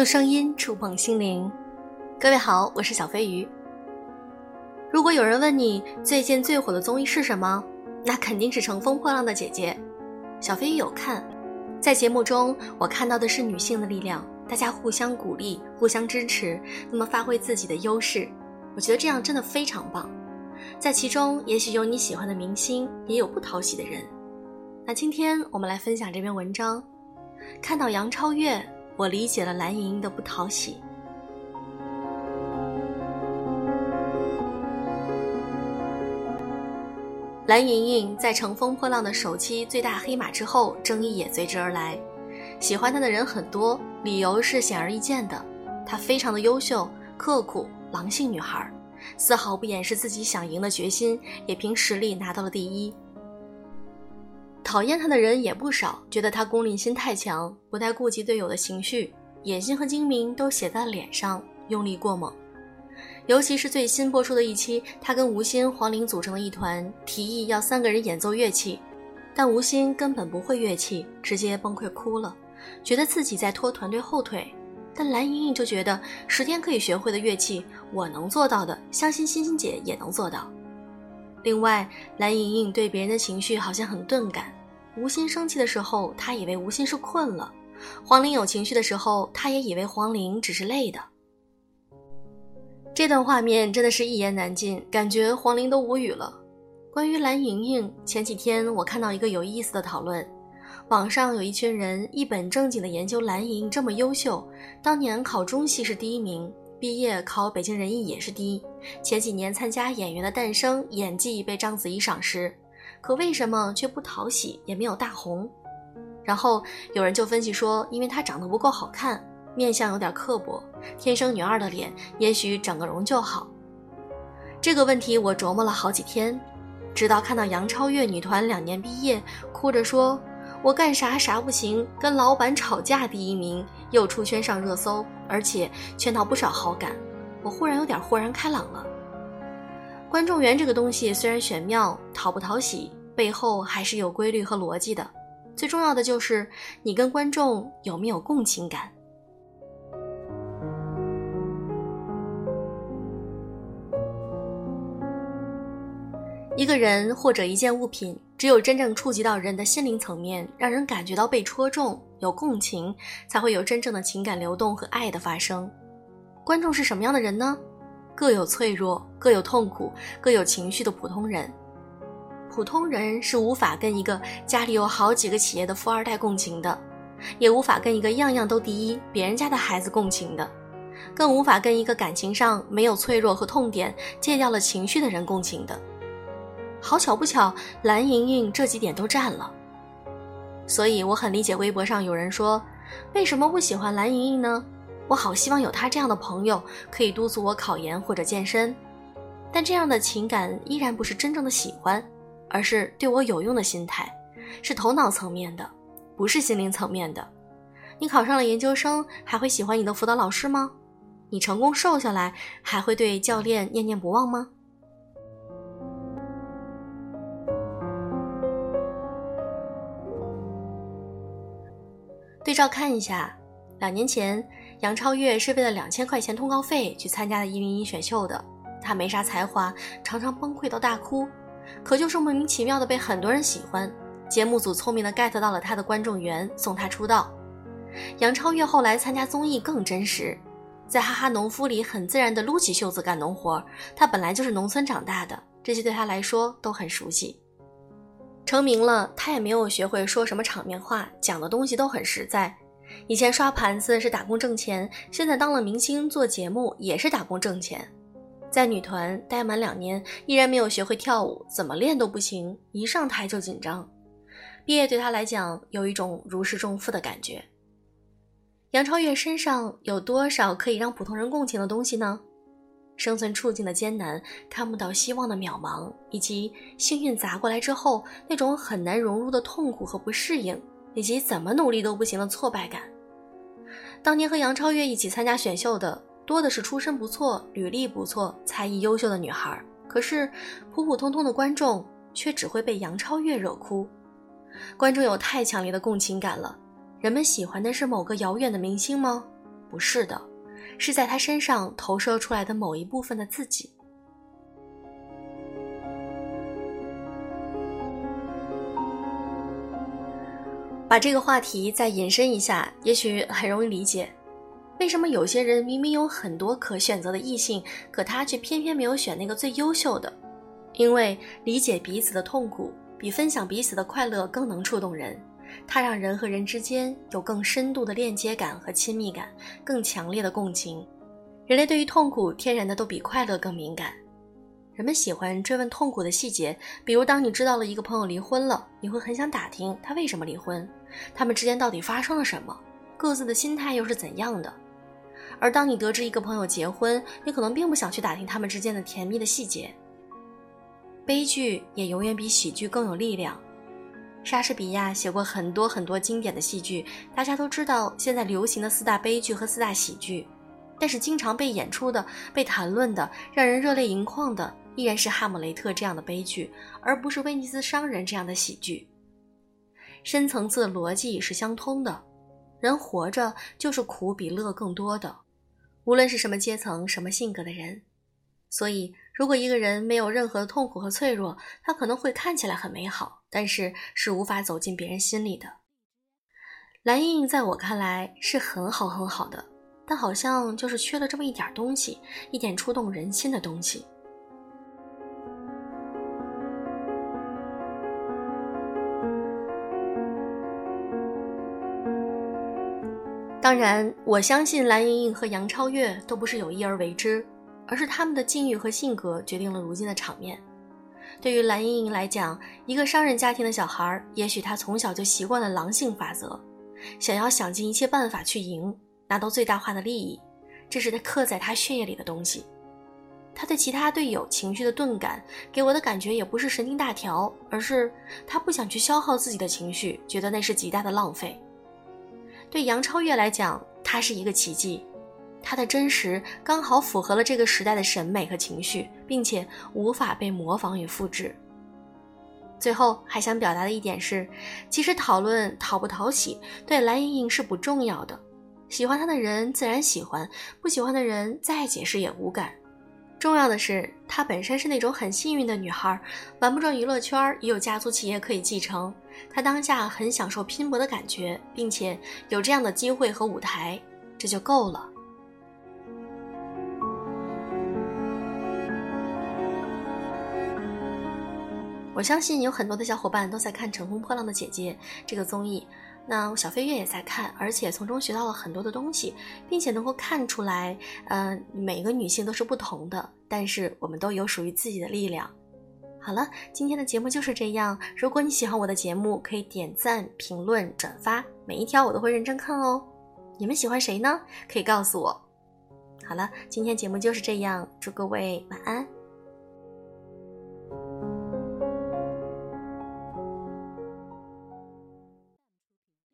用声音触碰心灵，各位好，我是小飞鱼。如果有人问你最近最火的综艺是什么，那肯定是《乘风破浪的姐姐》。小飞鱼有看，在节目中我看到的是女性的力量，大家互相鼓励、互相支持，那么发挥自己的优势。我觉得这样真的非常棒。在其中，也许有你喜欢的明星，也有不讨喜的人。那今天我们来分享这篇文章，看到杨超越。我理解了蓝盈莹的不讨喜。蓝盈莹在《乘风破浪的首期最大黑马之后，争议也随之而来。喜欢她的人很多，理由是显而易见的：她非常的优秀、刻苦、狼性女孩，丝毫不掩饰自己想赢的决心，也凭实力拿到了第一。讨厌他的人也不少，觉得他功利心太强，不太顾及队友的情绪，野心和精明都写在了脸上，用力过猛。尤其是最新播出的一期，他跟吴昕、黄龄组成的一团，提议要三个人演奏乐器，但吴昕根本不会乐器，直接崩溃哭了，觉得自己在拖团队后腿。但蓝盈莹就觉得十天可以学会的乐器，我能做到的，相信欣欣姐也能做到。另外，蓝盈莹对别人的情绪好像很钝感。吴昕生气的时候，他以为吴昕是困了；黄龄有情绪的时候，他也以为黄龄只是累的。这段画面真的是一言难尽，感觉黄龄都无语了。关于蓝盈莹，前几天我看到一个有意思的讨论，网上有一群人一本正经的研究蓝盈这么优秀，当年考中戏是第一名，毕业考北京人艺也是第一，前几年参加《演员的诞生》，演技被章子怡赏识。可为什么却不讨喜，也没有大红？然后有人就分析说，因为她长得不够好看，面相有点刻薄，天生女二的脸，也许整个容就好。这个问题我琢磨了好几天，直到看到杨超越女团两年毕业，哭着说：“我干啥啥不行，跟老板吵架第一名，又出圈上热搜，而且圈到不少好感。”我忽然有点豁然开朗了。观众缘这个东西虽然玄妙，讨不讨喜背后还是有规律和逻辑的。最重要的就是你跟观众有没有共情感。一个人或者一件物品，只有真正触及到人的心灵层面，让人感觉到被戳中、有共情，才会有真正的情感流动和爱的发生。观众是什么样的人呢？各有脆弱，各有痛苦，各有情绪的普通人。普通人是无法跟一个家里有好几个企业的富二代共情的，也无法跟一个样样都第一别人家的孩子共情的，更无法跟一个感情上没有脆弱和痛点、戒掉了情绪的人共情的。好巧不巧，蓝盈莹这几点都占了。所以我很理解微博上有人说，为什么不喜欢蓝盈莹呢？我好希望有他这样的朋友，可以督促我考研或者健身，但这样的情感依然不是真正的喜欢，而是对我有用的心态，是头脑层面的，不是心灵层面的。你考上了研究生，还会喜欢你的辅导老师吗？你成功瘦下来，还会对教练念念不忘吗？对照看一下。两年前，杨超越是为了两千块钱通告费去参加的一零一选秀的。她没啥才华，常常崩溃到大哭，可就是莫名其妙的被很多人喜欢。节目组聪明的 get 到了他的观众缘，送他出道。杨超越后来参加综艺更真实，在《哈哈农夫》里很自然的撸起袖子干农活。她本来就是农村长大的，这些对她来说都很熟悉。成名了，她也没有学会说什么场面话，讲的东西都很实在。以前刷盘子是打工挣钱，现在当了明星做节目也是打工挣钱。在女团待满两年，依然没有学会跳舞，怎么练都不行，一上台就紧张。毕业对她来讲有一种如释重负的感觉。杨超越身上有多少可以让普通人共情的东西呢？生存处境的艰难，看不到希望的渺茫，以及幸运砸过来之后那种很难融入的痛苦和不适应。以及怎么努力都不行的挫败感。当年和杨超越一起参加选秀的，多的是出身不错、履历不错、才艺优秀的女孩。可是普普通通的观众却只会被杨超越惹哭。观众有太强烈的共情感了。人们喜欢的是某个遥远的明星吗？不是的，是在他身上投射出来的某一部分的自己。把这个话题再引申一下，也许很容易理解，为什么有些人明明有很多可选择的异性，可他却偏偏没有选那个最优秀的？因为理解彼此的痛苦，比分享彼此的快乐更能触动人。它让人和人之间有更深度的链接感和亲密感，更强烈的共情。人类对于痛苦天然的都比快乐更敏感。人们喜欢追问痛苦的细节，比如当你知道了一个朋友离婚了，你会很想打听他为什么离婚，他们之间到底发生了什么，各自的心态又是怎样的。而当你得知一个朋友结婚，你可能并不想去打听他们之间的甜蜜的细节。悲剧也永远比喜剧更有力量。莎士比亚写过很多很多经典的戏剧，大家都知道现在流行的四大悲剧和四大喜剧，但是经常被演出的、被谈论的、让人热泪盈眶的。依然是《哈姆雷特》这样的悲剧，而不是《威尼斯商人》这样的喜剧。深层次的逻辑是相通的，人活着就是苦比乐更多的，无论是什么阶层、什么性格的人。所以，如果一个人没有任何的痛苦和脆弱，他可能会看起来很美好，但是是无法走进别人心里的。蓝莹莹在我看来是很好很好的，但好像就是缺了这么一点东西，一点触动人心的东西。当然，我相信蓝盈莹和杨超越都不是有意而为之，而是他们的境遇和性格决定了如今的场面。对于蓝盈莹来讲，一个商人家庭的小孩，也许他从小就习惯了狼性法则，想要想尽一切办法去赢，拿到最大化的利益，这是他刻在他血液里的东西。他对其他队友情绪的钝感，给我的感觉也不是神经大条，而是他不想去消耗自己的情绪，觉得那是极大的浪费。对杨超越来讲，他是一个奇迹，他的真实刚好符合了这个时代的审美和情绪，并且无法被模仿与复制。最后还想表达的一点是，其实讨论讨不讨喜对蓝盈莹是不重要的，喜欢她的人自然喜欢，不喜欢的人再解释也无感。重要的是，她本身是那种很幸运的女孩，玩不转娱乐圈，也有家族企业可以继承。她当下很享受拼搏的感觉，并且有这样的机会和舞台，这就够了。我相信有很多的小伙伴都在看《乘风破浪的姐姐》这个综艺。那小飞跃也在看，而且从中学到了很多的东西，并且能够看出来，嗯，每个女性都是不同的，但是我们都有属于自己的力量。好了，今天的节目就是这样。如果你喜欢我的节目，可以点赞、评论、转发，每一条我都会认真看哦。你们喜欢谁呢？可以告诉我。好了，今天节目就是这样，祝各位晚安。